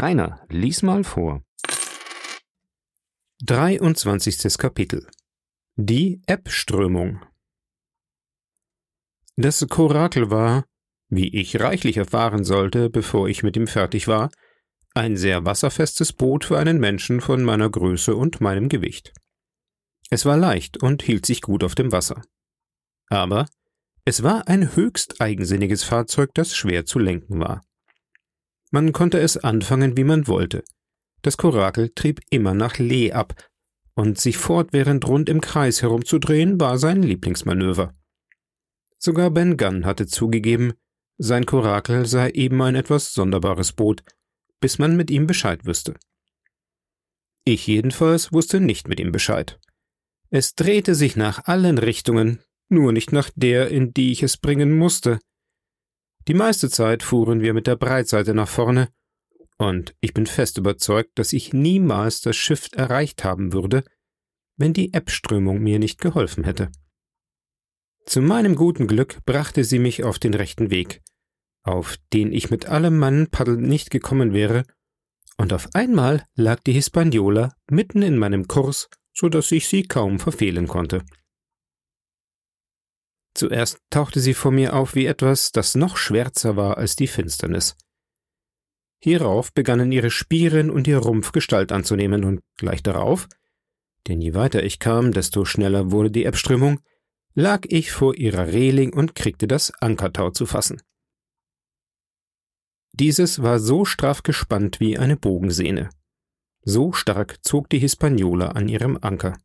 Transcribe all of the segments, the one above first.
Rainer, lies mal vor. 23. Kapitel Die Ebbströmung Das Korakel war, wie ich reichlich erfahren sollte, bevor ich mit ihm fertig war, ein sehr wasserfestes Boot für einen Menschen von meiner Größe und meinem Gewicht. Es war leicht und hielt sich gut auf dem Wasser. Aber es war ein höchst eigensinniges Fahrzeug, das schwer zu lenken war. Man konnte es anfangen, wie man wollte. Das Korakel trieb immer nach Lee ab, und sich fortwährend rund im Kreis herumzudrehen war sein Lieblingsmanöver. Sogar Ben Gunn hatte zugegeben, sein Korakel sei eben ein etwas sonderbares Boot, bis man mit ihm Bescheid wüsste. Ich jedenfalls wusste nicht mit ihm Bescheid. Es drehte sich nach allen Richtungen, nur nicht nach der, in die ich es bringen musste. Die meiste Zeit fuhren wir mit der Breitseite nach vorne, und ich bin fest überzeugt, dass ich niemals das Schiff erreicht haben würde, wenn die Ebbströmung mir nicht geholfen hätte. Zu meinem guten Glück brachte sie mich auf den rechten Weg, auf den ich mit allem meinen Paddeln nicht gekommen wäre, und auf einmal lag die Hispaniola mitten in meinem Kurs, so dass ich sie kaum verfehlen konnte. Zuerst tauchte sie vor mir auf wie etwas, das noch schwärzer war als die Finsternis. Hierauf begannen ihre Spieren und ihr Rumpf Gestalt anzunehmen, und gleich darauf, denn je weiter ich kam, desto schneller wurde die Ebbströmung, lag ich vor ihrer Reling und kriegte das Ankertau zu fassen. Dieses war so straff gespannt wie eine Bogensehne. So stark zog die Hispaniola an ihrem Anker.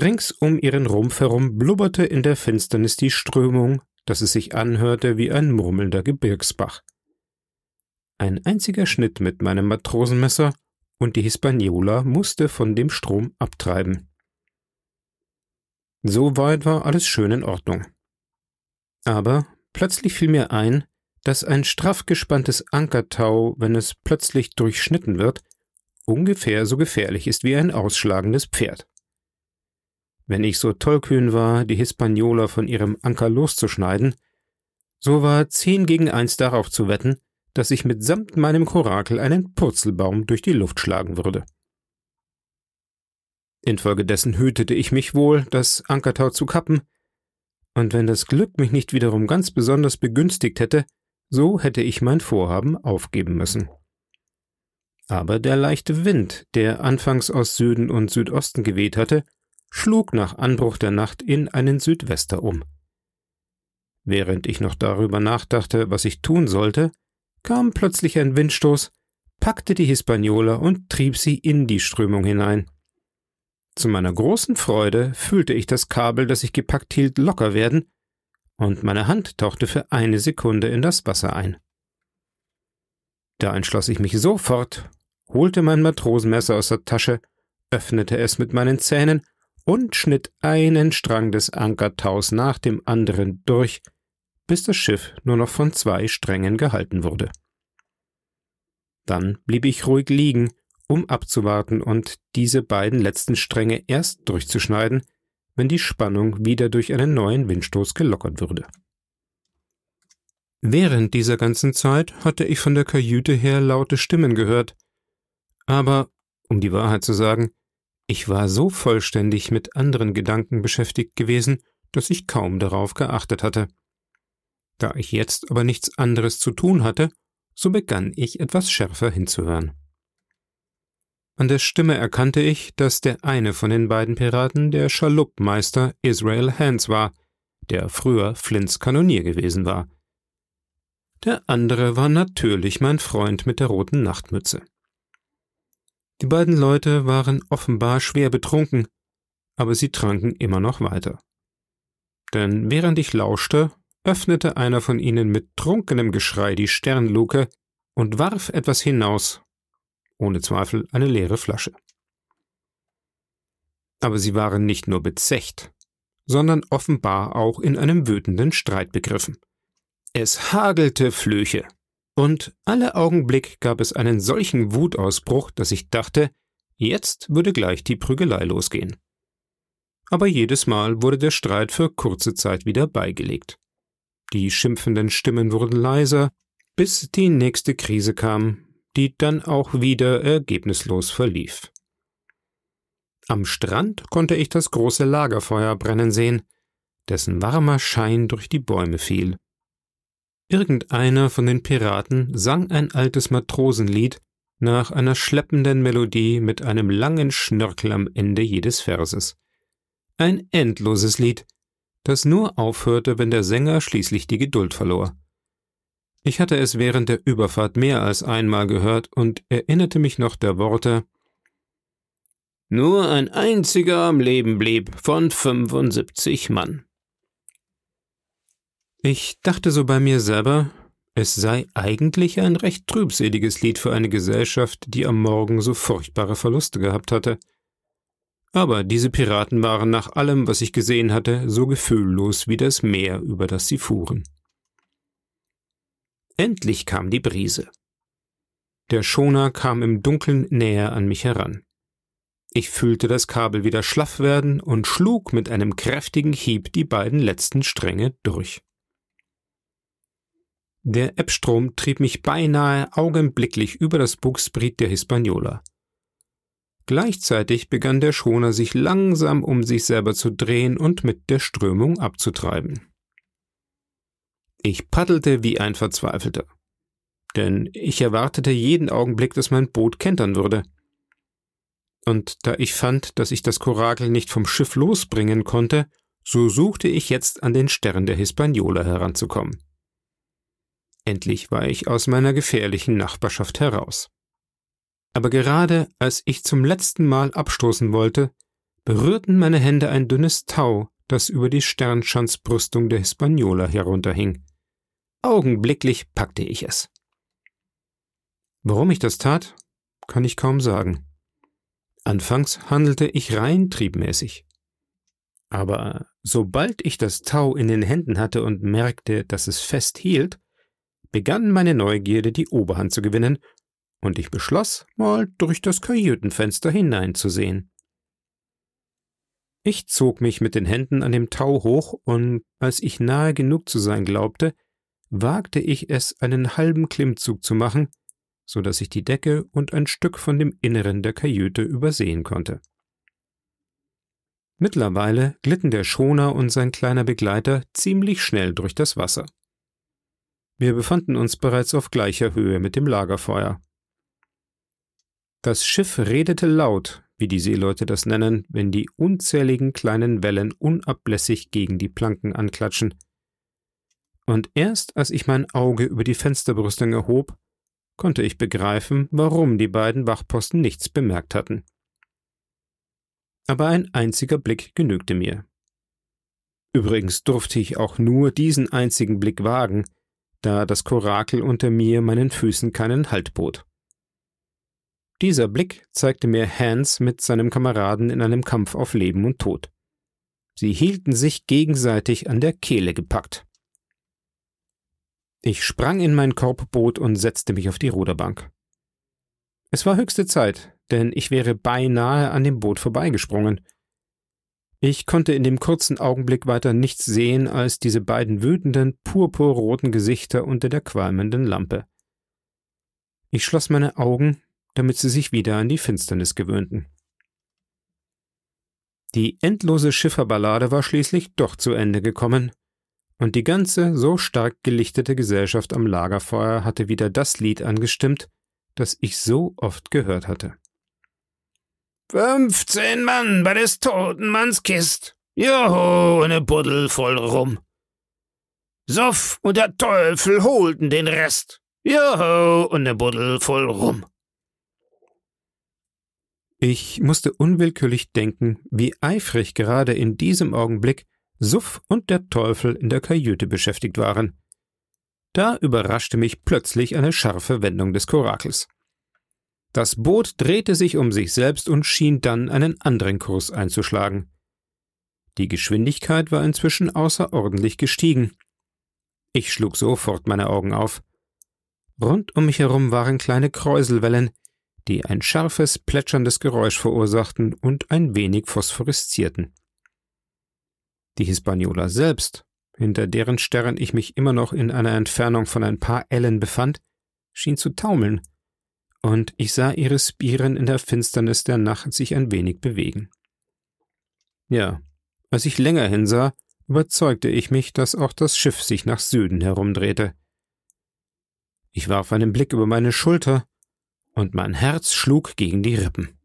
Rings um ihren Rumpf herum blubberte in der Finsternis die Strömung, dass es sich anhörte wie ein murmelnder Gebirgsbach. Ein einziger Schnitt mit meinem Matrosenmesser und die Hispaniola musste von dem Strom abtreiben. Soweit war alles schön in Ordnung. Aber plötzlich fiel mir ein, dass ein straff gespanntes Ankertau, wenn es plötzlich durchschnitten wird, ungefähr so gefährlich ist wie ein ausschlagendes Pferd. Wenn ich so tollkühn war, die Hispaniola von ihrem Anker loszuschneiden, so war zehn gegen eins darauf zu wetten, dass ich mitsamt meinem Korakel einen Purzelbaum durch die Luft schlagen würde. Infolgedessen hütete ich mich wohl, das Ankertau zu kappen, und wenn das Glück mich nicht wiederum ganz besonders begünstigt hätte, so hätte ich mein Vorhaben aufgeben müssen. Aber der leichte Wind, der anfangs aus Süden und Südosten geweht hatte, schlug nach Anbruch der Nacht in einen Südwester um. Während ich noch darüber nachdachte, was ich tun sollte, kam plötzlich ein Windstoß, packte die Hispaniola und trieb sie in die Strömung hinein. Zu meiner großen Freude fühlte ich das Kabel, das ich gepackt hielt, locker werden, und meine Hand tauchte für eine Sekunde in das Wasser ein. Da entschloss ich mich sofort, holte mein Matrosenmesser aus der Tasche, öffnete es mit meinen Zähnen und schnitt einen Strang des Ankertaus nach dem anderen durch, bis das Schiff nur noch von zwei Strängen gehalten wurde. Dann blieb ich ruhig liegen, um abzuwarten und diese beiden letzten Stränge erst durchzuschneiden, wenn die Spannung wieder durch einen neuen Windstoß gelockert würde. Während dieser ganzen Zeit hatte ich von der Kajüte her laute Stimmen gehört, aber, um die Wahrheit zu sagen, ich war so vollständig mit anderen Gedanken beschäftigt gewesen, dass ich kaum darauf geachtet hatte. Da ich jetzt aber nichts anderes zu tun hatte, so begann ich etwas schärfer hinzuhören. An der Stimme erkannte ich, dass der eine von den beiden Piraten der Schaluppmeister Israel Hans war, der früher Flints Kanonier gewesen war. Der andere war natürlich mein Freund mit der roten Nachtmütze. Die beiden Leute waren offenbar schwer betrunken, aber sie tranken immer noch weiter. Denn während ich lauschte, öffnete einer von ihnen mit trunkenem Geschrei die Sternluke und warf etwas hinaus, ohne Zweifel eine leere Flasche. Aber sie waren nicht nur bezecht, sondern offenbar auch in einem wütenden Streit begriffen. Es hagelte Flöche, und alle Augenblick gab es einen solchen Wutausbruch, dass ich dachte, jetzt würde gleich die Prügelei losgehen. Aber jedes Mal wurde der Streit für kurze Zeit wieder beigelegt. Die schimpfenden Stimmen wurden leiser, bis die nächste Krise kam, die dann auch wieder ergebnislos verlief. Am Strand konnte ich das große Lagerfeuer brennen sehen, dessen warmer Schein durch die Bäume fiel. Irgendeiner von den Piraten sang ein altes Matrosenlied nach einer schleppenden Melodie mit einem langen Schnörkel am Ende jedes Verses. Ein endloses Lied, das nur aufhörte, wenn der Sänger schließlich die Geduld verlor. Ich hatte es während der Überfahrt mehr als einmal gehört und erinnerte mich noch der Worte Nur ein einziger am Leben blieb von 75 Mann. Ich dachte so bei mir selber, es sei eigentlich ein recht trübseliges Lied für eine Gesellschaft, die am Morgen so furchtbare Verluste gehabt hatte. Aber diese Piraten waren nach allem, was ich gesehen hatte, so gefühllos wie das Meer, über das sie fuhren. Endlich kam die Brise. Der Schoner kam im Dunkeln näher an mich heran. Ich fühlte das Kabel wieder schlaff werden und schlug mit einem kräftigen Hieb die beiden letzten Stränge durch. Der Ebbstrom trieb mich beinahe augenblicklich über das Bugspriet der Hispaniola. Gleichzeitig begann der Schoner sich langsam um sich selber zu drehen und mit der Strömung abzutreiben. Ich paddelte wie ein Verzweifelter, denn ich erwartete jeden Augenblick, dass mein Boot kentern würde. Und da ich fand, dass ich das Korakel nicht vom Schiff losbringen konnte, so suchte ich jetzt an den Stern der Hispaniola heranzukommen. Endlich war ich aus meiner gefährlichen Nachbarschaft heraus. Aber gerade als ich zum letzten Mal abstoßen wollte, berührten meine Hände ein dünnes Tau, das über die Sternschanzbrüstung der Hispaniola herunterhing. Augenblicklich packte ich es. Warum ich das tat, kann ich kaum sagen. Anfangs handelte ich rein triebmäßig. Aber sobald ich das Tau in den Händen hatte und merkte, dass es fest hielt, begann meine Neugierde die Oberhand zu gewinnen, und ich beschloss, mal durch das Kajütenfenster hineinzusehen. Ich zog mich mit den Händen an dem Tau hoch, und als ich nahe genug zu sein glaubte, wagte ich es, einen halben Klimmzug zu machen, so dass ich die Decke und ein Stück von dem Inneren der Kajüte übersehen konnte. Mittlerweile glitten der Schoner und sein kleiner Begleiter ziemlich schnell durch das Wasser. Wir befanden uns bereits auf gleicher Höhe mit dem Lagerfeuer. Das Schiff redete laut, wie die Seeleute das nennen, wenn die unzähligen kleinen Wellen unablässig gegen die Planken anklatschen. Und erst als ich mein Auge über die Fensterbrüstung erhob, konnte ich begreifen, warum die beiden Wachposten nichts bemerkt hatten. Aber ein einziger Blick genügte mir. Übrigens durfte ich auch nur diesen einzigen Blick wagen, da das Korakel unter mir meinen Füßen keinen Halt bot. Dieser Blick zeigte mir Hans mit seinem Kameraden in einem Kampf auf Leben und Tod. Sie hielten sich gegenseitig an der Kehle gepackt. Ich sprang in mein Korbboot und setzte mich auf die Ruderbank. Es war höchste Zeit, denn ich wäre beinahe an dem Boot vorbeigesprungen, ich konnte in dem kurzen Augenblick weiter nichts sehen als diese beiden wütenden, purpurroten Gesichter unter der qualmenden Lampe. Ich schloss meine Augen, damit sie sich wieder an die Finsternis gewöhnten. Die endlose Schifferballade war schließlich doch zu Ende gekommen, und die ganze so stark gelichtete Gesellschaft am Lagerfeuer hatte wieder das Lied angestimmt, das ich so oft gehört hatte. Fünfzehn Mann bei des toten Manns Kist. Joho, eine Buddel voll rum. Soff und der Teufel holten den Rest. Joho, und ne Buddel voll rum. Ich musste unwillkürlich denken, wie eifrig gerade in diesem Augenblick Suff und der Teufel in der Kajüte beschäftigt waren. Da überraschte mich plötzlich eine scharfe Wendung des Korakels. Das Boot drehte sich um sich selbst und schien dann einen anderen Kurs einzuschlagen. Die Geschwindigkeit war inzwischen außerordentlich gestiegen. Ich schlug sofort meine Augen auf. Rund um mich herum waren kleine Kräuselwellen, die ein scharfes, plätscherndes Geräusch verursachten und ein wenig phosphoreszierten. Die Hispaniola selbst, hinter deren Stern ich mich immer noch in einer Entfernung von ein paar Ellen befand, schien zu taumeln und ich sah ihre Spiren in der Finsternis der Nacht sich ein wenig bewegen. Ja, als ich länger hinsah, überzeugte ich mich, dass auch das Schiff sich nach Süden herumdrehte. Ich warf einen Blick über meine Schulter, und mein Herz schlug gegen die Rippen.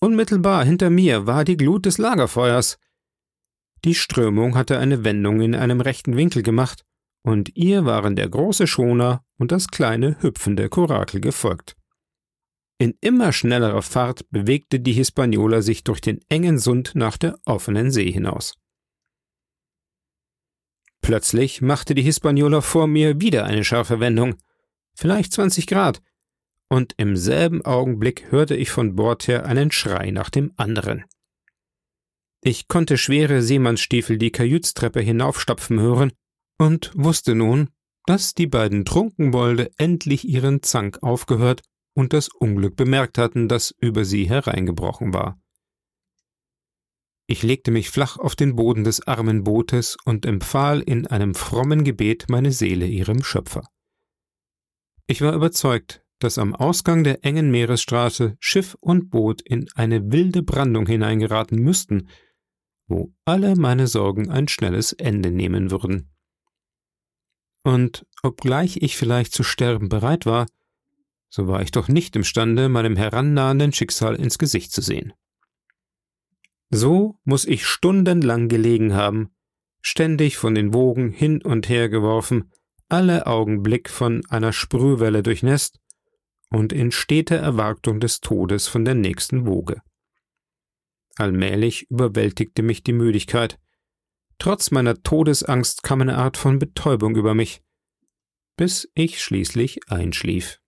Unmittelbar hinter mir war die Glut des Lagerfeuers. Die Strömung hatte eine Wendung in einem rechten Winkel gemacht, und ihr waren der große Schoner und das kleine hüpfende Korakel gefolgt. In immer schnellerer Fahrt bewegte die Hispaniola sich durch den engen Sund nach der offenen See hinaus. Plötzlich machte die Hispaniola vor mir wieder eine scharfe Wendung, vielleicht 20 Grad, und im selben Augenblick hörte ich von Bord her einen Schrei nach dem anderen. Ich konnte schwere Seemannsstiefel die Kajütstreppe hinaufstapfen hören und wusste nun, dass die beiden Trunkenbolde endlich ihren Zank aufgehört und das Unglück bemerkt hatten, das über sie hereingebrochen war. Ich legte mich flach auf den Boden des armen Bootes und empfahl in einem frommen Gebet meine Seele ihrem Schöpfer. Ich war überzeugt, dass am Ausgang der engen Meeresstraße Schiff und Boot in eine wilde Brandung hineingeraten müssten, wo alle meine Sorgen ein schnelles Ende nehmen würden. Und obgleich ich vielleicht zu sterben bereit war, so war ich doch nicht imstande, meinem herannahenden Schicksal ins Gesicht zu sehen. So muss ich stundenlang gelegen haben, ständig von den Wogen hin und her geworfen, alle Augenblick von einer Sprühwelle durchnässt und in steter Erwartung des Todes von der nächsten Woge. Allmählich überwältigte mich die Müdigkeit, Trotz meiner Todesangst kam eine Art von Betäubung über mich, bis ich schließlich einschlief.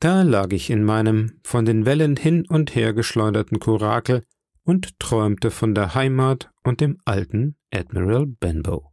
Da lag ich in meinem von den Wellen hin und her geschleuderten Kurakel und träumte von der Heimat und dem alten Admiral Benbow.